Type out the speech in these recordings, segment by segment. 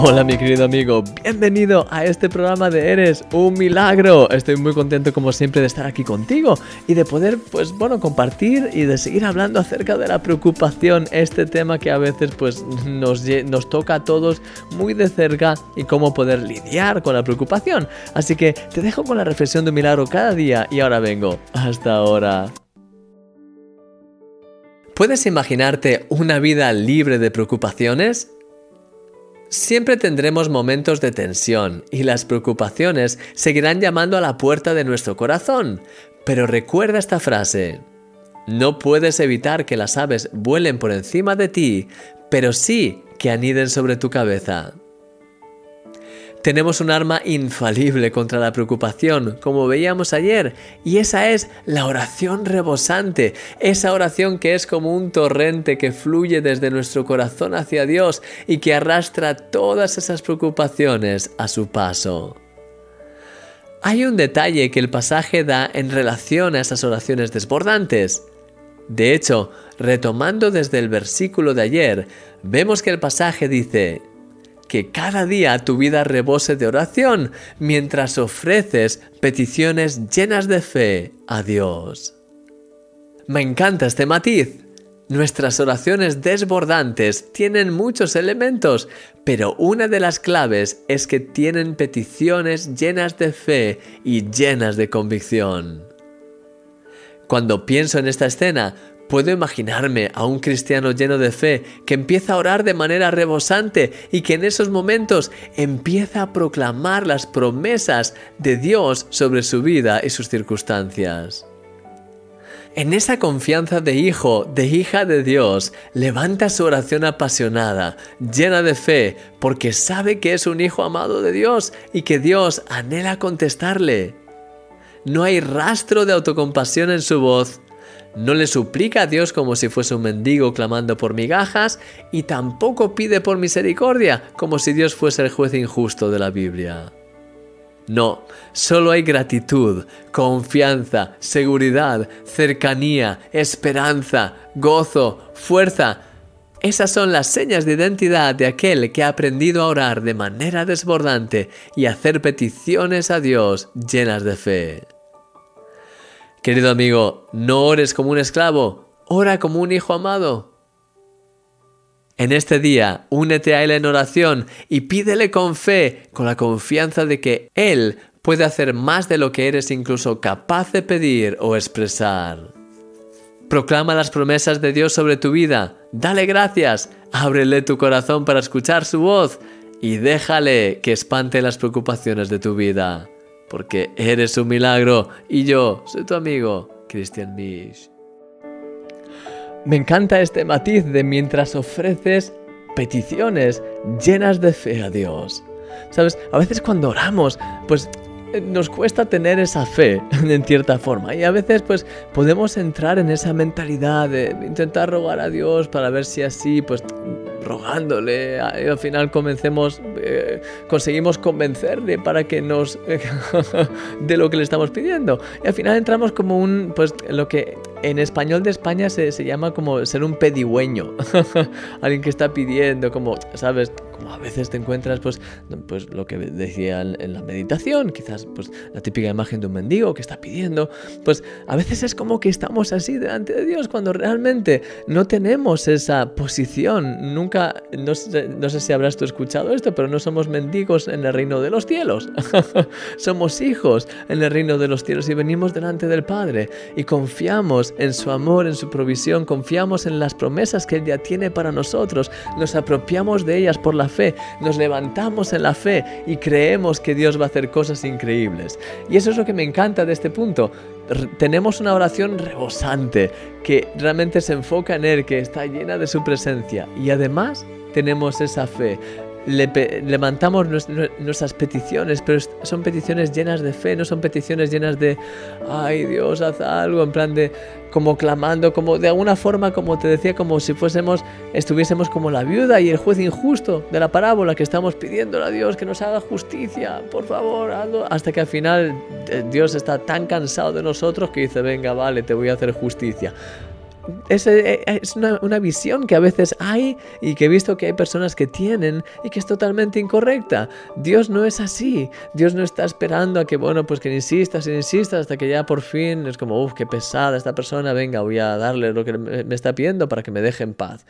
Hola mi querido amigo, bienvenido a este programa de Eres un Milagro. Estoy muy contento como siempre de estar aquí contigo y de poder pues bueno compartir y de seguir hablando acerca de la preocupación, este tema que a veces pues nos, nos toca a todos muy de cerca y cómo poder lidiar con la preocupación. Así que te dejo con la reflexión de un milagro cada día y ahora vengo. Hasta ahora. ¿Puedes imaginarte una vida libre de preocupaciones? Siempre tendremos momentos de tensión y las preocupaciones seguirán llamando a la puerta de nuestro corazón. Pero recuerda esta frase. No puedes evitar que las aves vuelen por encima de ti, pero sí que aniden sobre tu cabeza. Tenemos un arma infalible contra la preocupación, como veíamos ayer, y esa es la oración rebosante, esa oración que es como un torrente que fluye desde nuestro corazón hacia Dios y que arrastra todas esas preocupaciones a su paso. Hay un detalle que el pasaje da en relación a esas oraciones desbordantes. De hecho, retomando desde el versículo de ayer, vemos que el pasaje dice, que cada día tu vida rebose de oración mientras ofreces peticiones llenas de fe a Dios. Me encanta este matiz. Nuestras oraciones desbordantes tienen muchos elementos, pero una de las claves es que tienen peticiones llenas de fe y llenas de convicción. Cuando pienso en esta escena, Puedo imaginarme a un cristiano lleno de fe que empieza a orar de manera rebosante y que en esos momentos empieza a proclamar las promesas de Dios sobre su vida y sus circunstancias. En esa confianza de hijo, de hija de Dios, levanta su oración apasionada, llena de fe, porque sabe que es un hijo amado de Dios y que Dios anhela contestarle. No hay rastro de autocompasión en su voz, no le suplica a Dios como si fuese un mendigo clamando por migajas y tampoco pide por misericordia como si Dios fuese el juez injusto de la Biblia. No, solo hay gratitud, confianza, seguridad, cercanía, esperanza, gozo, fuerza. Esas son las señas de identidad de aquel que ha aprendido a orar de manera desbordante y hacer peticiones a Dios llenas de fe. Querido amigo, no ores como un esclavo, ora como un hijo amado. En este día, únete a Él en oración y pídele con fe, con la confianza de que Él puede hacer más de lo que eres incluso capaz de pedir o expresar. Proclama las promesas de Dios sobre tu vida, dale gracias, ábrele tu corazón para escuchar su voz y déjale que espante las preocupaciones de tu vida porque eres un milagro y yo soy tu amigo, Christian Misch. Me encanta este matiz de mientras ofreces peticiones llenas de fe a Dios. Sabes, a veces cuando oramos, pues eh, nos cuesta tener esa fe en cierta forma y a veces pues podemos entrar en esa mentalidad de intentar rogar a Dios para ver si así pues rogándole y al final comencemos eh, conseguimos convencerle para que nos de lo que le estamos pidiendo. Y al final entramos como un pues lo que en español de España se, se llama como ser un pedigüeño. Alguien que está pidiendo como sabes a veces te encuentras, pues, pues lo que decía en la meditación, quizás pues la típica imagen de un mendigo que está pidiendo, pues a veces es como que estamos así delante de Dios cuando realmente no tenemos esa posición. Nunca, no sé, no sé si habrás tú escuchado esto, pero no somos mendigos en el reino de los cielos. somos hijos en el reino de los cielos y venimos delante del Padre y confiamos en su amor, en su provisión, confiamos en las promesas que Él ya tiene para nosotros, nos apropiamos de ellas por la fe, nos levantamos en la fe y creemos que Dios va a hacer cosas increíbles. Y eso es lo que me encanta de este punto. tenemos una oración rebosante que realmente se enfoca en Él, que está llena de su presencia y además tenemos esa fe levantamos nuestras peticiones, pero son peticiones llenas de fe, no son peticiones llenas de, ay Dios, haz algo, en plan de, como clamando, como de alguna forma, como te decía, como si fuésemos, estuviésemos como la viuda y el juez injusto de la parábola que estamos pidiendo a Dios que nos haga justicia, por favor, hasta que al final eh, Dios está tan cansado de nosotros que dice, venga, vale, te voy a hacer justicia es, eh, es una, una, visión que a veces hay y que he visto que hay personas que tienen y que es totalmente incorrecta. Dios no es así. Dios no está esperando a que, bueno, pues que insistas y insistas hasta que ya por fin es como, uff, qué pesada esta persona, venga, voy a darle lo que me está pidiendo para que me deje en paz.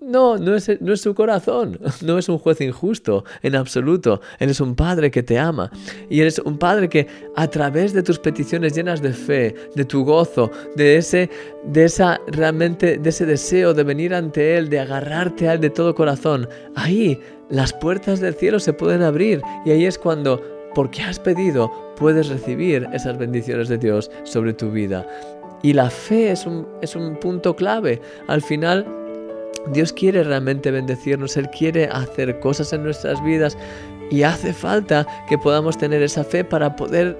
No, no es, no es, su corazón, no es un juez injusto en absoluto. Él es un padre que te ama y eres un padre que a través de tus peticiones llenas de fe, de tu gozo, de ese, de esa realmente, de ese deseo de venir ante Él, de agarrarte a Él de todo corazón, ahí las puertas del cielo se pueden abrir y ahí es cuando, porque has pedido, puedes recibir esas bendiciones de Dios sobre tu vida. Y la fe es un, es un punto clave. Al final, Dios quiere realmente bendecirnos, Él quiere hacer cosas en nuestras vidas y hace falta que podamos tener esa fe para poder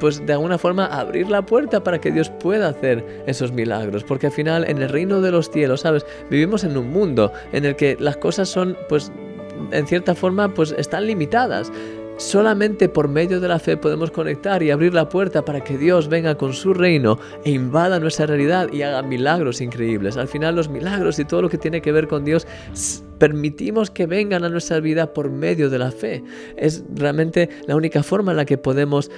pues de alguna forma abrir la puerta para que Dios pueda hacer esos milagros, porque al final en el reino de los cielos, ¿sabes? Vivimos en un mundo en el que las cosas son pues en cierta forma pues están limitadas. Solamente por medio de la fe podemos conectar y abrir la puerta para que Dios venga con su reino e invada nuestra realidad y haga milagros increíbles. Al final los milagros y todo lo que tiene que ver con Dios permitimos que vengan a nuestra vida por medio de la fe. Es realmente la única forma en la que podemos,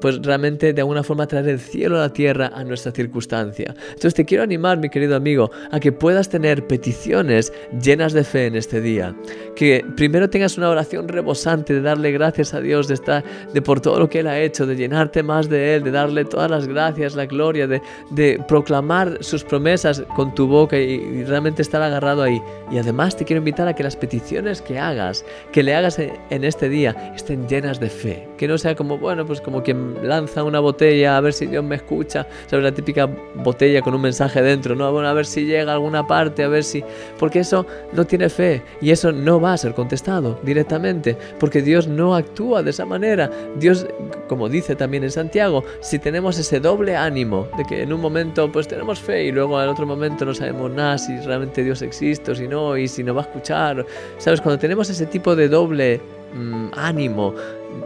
pues realmente de alguna forma traer el cielo a la tierra a nuestra circunstancia. Entonces te quiero animar, mi querido amigo, a que puedas tener peticiones llenas de fe en este día. Que primero tengas una oración rebosante de darle gracias a Dios, de estar, de por todo lo que Él ha hecho, de llenarte más de Él, de darle todas las gracias, la gloria, de, de proclamar sus promesas con tu boca y, y realmente estar agarrado ahí. Y además te quiero invitar a que las peticiones que hagas, que le hagas en este día, estén llenas de fe. Que no sea como, bueno, pues como quien lanza una botella a ver si Dios me escucha. ¿Sabes? La típica botella con un mensaje dentro, ¿no? Bueno, a ver si llega a alguna parte, a ver si... Porque eso no tiene fe y eso no va a ser contestado directamente. Porque Dios no actúa de esa manera. Dios, como dice también en Santiago, si tenemos ese doble ánimo de que en un momento pues tenemos fe y luego al otro momento no sabemos nada si realmente Dios existe o si no, y si no va a escuchar. ¿Sabes? Cuando tenemos ese tipo de doble mm, ánimo,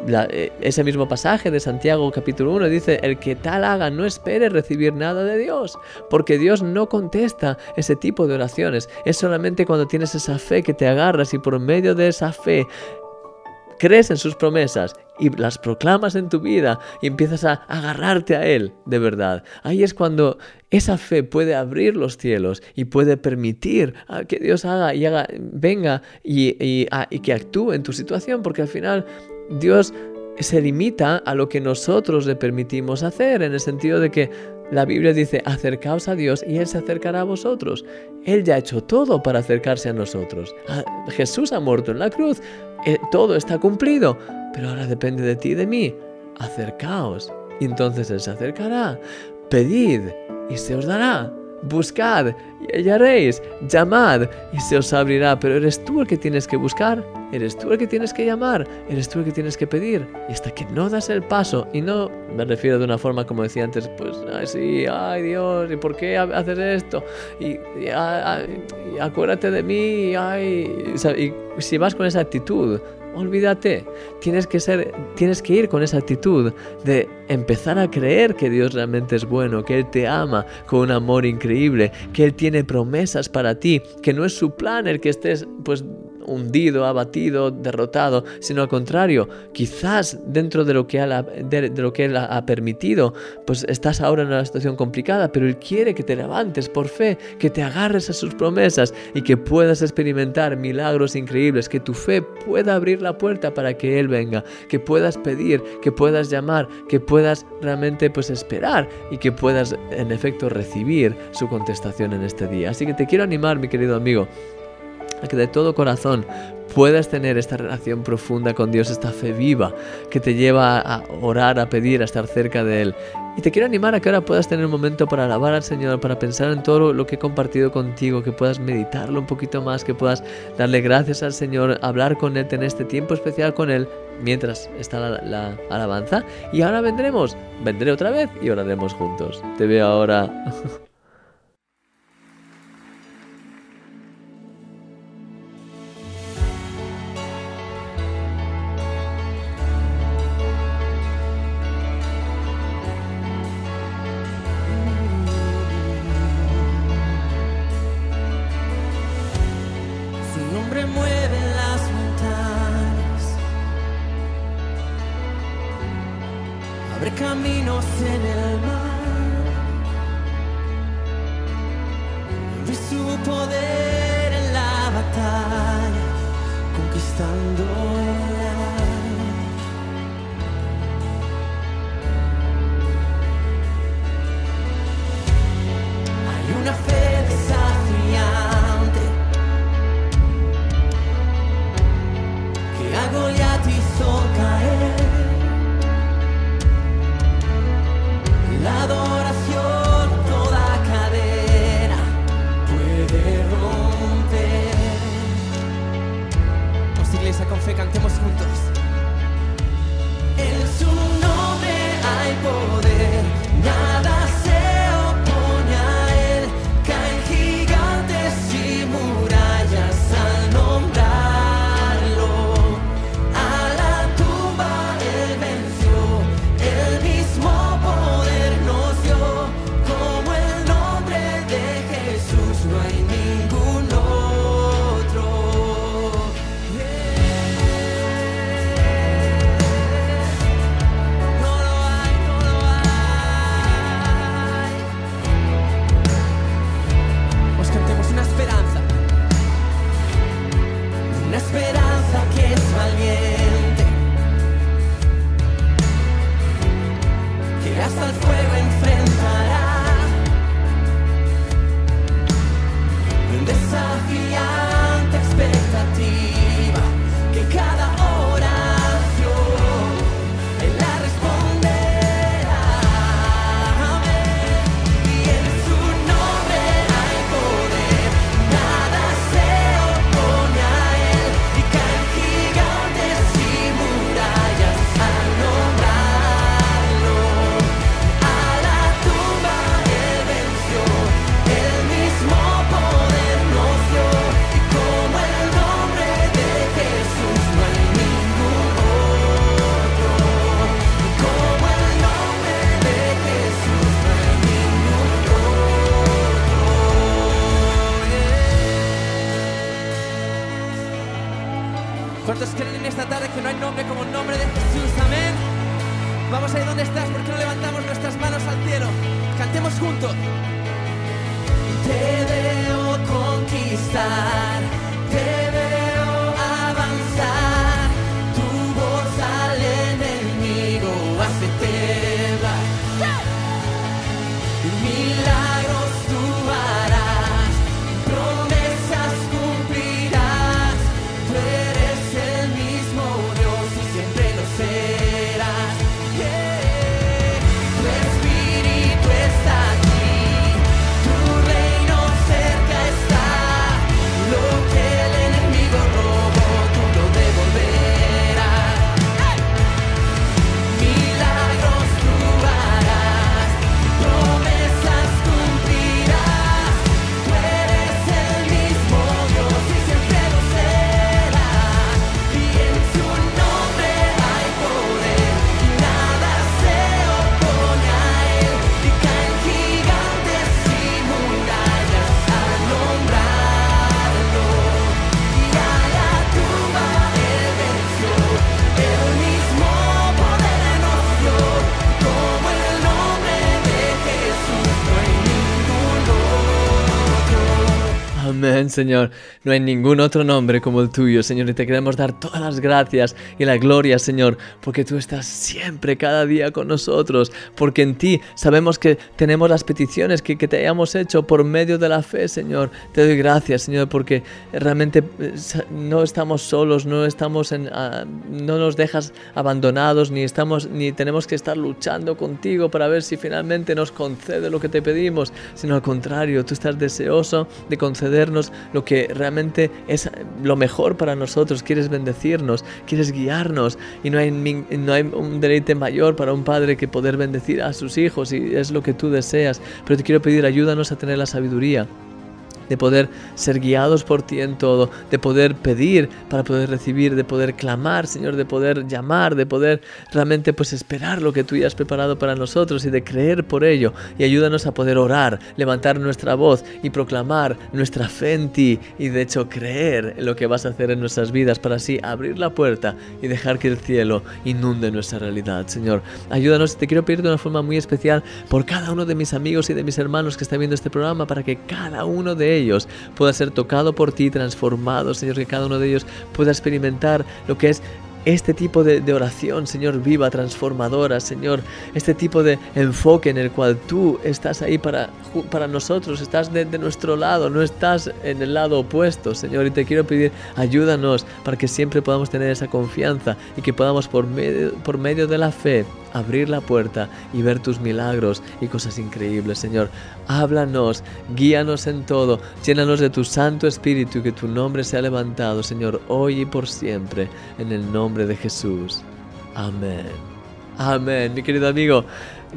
eh, ese mismo pasaje de Santiago capítulo 1 dice, el que tal haga no espere recibir nada de Dios, porque Dios no contesta ese tipo de oraciones. Es solamente cuando tienes esa fe que te agarras y por medio de esa fe crees en sus promesas y las proclamas en tu vida y empiezas a agarrarte a Él de verdad. Ahí es cuando esa fe puede abrir los cielos y puede permitir que Dios haga y haga, venga y, y, y que actúe en tu situación, porque al final Dios se limita a lo que nosotros le permitimos hacer, en el sentido de que la Biblia dice, acercaos a Dios y Él se acercará a vosotros. Él ya ha hecho todo para acercarse a nosotros. Ah, Jesús ha muerto en la cruz, eh, todo está cumplido, pero ahora depende de ti y de mí. Acercaos y entonces Él se acercará. Pedid y se os dará. Buscad y hallaréis, llamad y se os abrirá, pero eres tú el que tienes que buscar, eres tú el que tienes que llamar, eres tú el que tienes que pedir. Y hasta que no das el paso, y no me refiero de una forma como decía antes, pues, ay, sí, ay Dios, ¿y por qué haces esto? Y, acuérdate de mí, ay, y si vas con esa actitud, olvídate. Tienes que ser, tienes que ir con esa actitud de empezar a creer que Dios realmente es bueno, que Él te ama con un amor increíble, que Él tiene promesas para ti, que no es su plan el que estés pues hundido, abatido, derrotado, sino al contrario, quizás dentro de lo que, Él ha permitido, pues estás ahora en una situación complicada, pero Él quiere que te levantes por fe, que te agarres a sus promesas y que puedas experimentar milagros increíbles, que tu fe pueda abrir la puerta para que Él venga, que puedas pedir, que puedas llamar, que puedas realmente pues esperar y que puedas en efecto recibir su contestación en este día. Así que te quiero animar, mi querido amigo, a que de todo corazón puedas tener esta relación profunda con Dios, esta fe viva que te lleva a orar, a pedir, a estar cerca de Él. Y te quiero animar a que ahora puedas tener un momento para alabar al Señor, para pensar en todo lo que he compartido contigo, que puedas meditarlo un poquito más, que puedas darle gracias al Señor, hablar con Él, tener este tiempo especial con Él mientras está la, la alabanza. Y ahora vendremos, vendré otra vez y oraremos juntos. Te veo ahora. conquistando iglesia, con fe, cantemos juntos. ¿Cuántos creen en esta tarde que no hay nombre como el nombre de Jesús? Amén. Vamos ahí donde estás, ¿por qué no levantamos nuestras manos al cielo? Cantemos juntos. Te veo conquistar, Amén, Señor. No hay ningún otro nombre como el tuyo, Señor, y te queremos dar todas las gracias y la gloria, Señor, porque tú estás siempre, cada día con nosotros, porque en ti sabemos que tenemos las peticiones que, te hayamos hecho por medio de la fe, Señor. Te doy gracias, Señor, porque realmente eh, no estamos solos, no estamos en, ah, no nos dejas abandonados, ni estamos, ni tenemos que estar luchando contigo para ver si finalmente nos concede lo que te pedimos, sino al contrario, tú estás deseoso de lo que realmente es lo mejor para nosotros, quieres bendecirnos, quieres guiarnos y no hay, no hay un deleite mayor para un padre que poder bendecir a sus hijos y es lo que tú deseas, pero te quiero pedir ayúdanos a tener la sabiduría de poder ser guiados por ti en todo, de poder pedir para poder recibir, de poder clamar, Señor, de poder llamar, de poder realmente pues esperar lo que tú ya has preparado para nosotros y de creer por ello. Y ayúdanos a poder orar, levantar nuestra voz y proclamar nuestra fe en ti y de hecho creer en lo que vas a hacer en nuestras vidas para así abrir la puerta y dejar que el cielo inunde nuestra realidad, Señor. Ayúdanos, te quiero pedir de una forma muy especial por cada uno de mis amigos y de mis hermanos que están viendo este programa para que cada uno de ellos pueda ser tocado por ti, transformado, Señor, que cada uno de ellos pueda experimentar lo que es este tipo de, oración, Señor, viva, transformadora, Señor, este tipo de enfoque en el cual tú estás ahí para, para nosotros, estás de, nuestro lado, no estás en el lado opuesto, Señor, y te quiero pedir, ayúdanos para que siempre podamos tener esa confianza y que podamos por por medio de la fe abrir la puerta y ver tus milagros y cosas increíbles, Señor. Háblanos, guíanos en todo, llénanos de tu Santo Espíritu y que tu nombre sea levantado, Señor, hoy y por siempre, en el nombre de Jesús. Amén. Amén, mi querido amigo.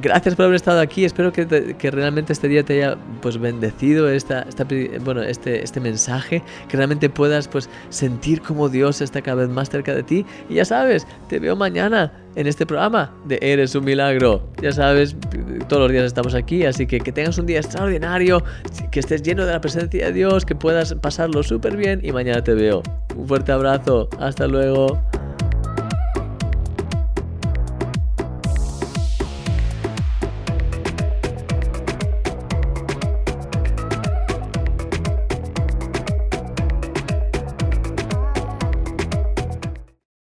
Gracias por haber estado aquí. Espero que, realmente este día te haya pues bendecido esta, esta, bueno, este, este mensaje, que realmente puedas pues sentir como Dios está cada vez más cerca de ti. Y ya sabes, te veo mañana en este programa de Eres un milagro. Ya sabes, todos los días estamos aquí, así que que tengas un día extraordinario, que estés lleno de la presencia de Dios, que puedas pasarlo súper bien y mañana te veo. Un fuerte abrazo. Hasta luego.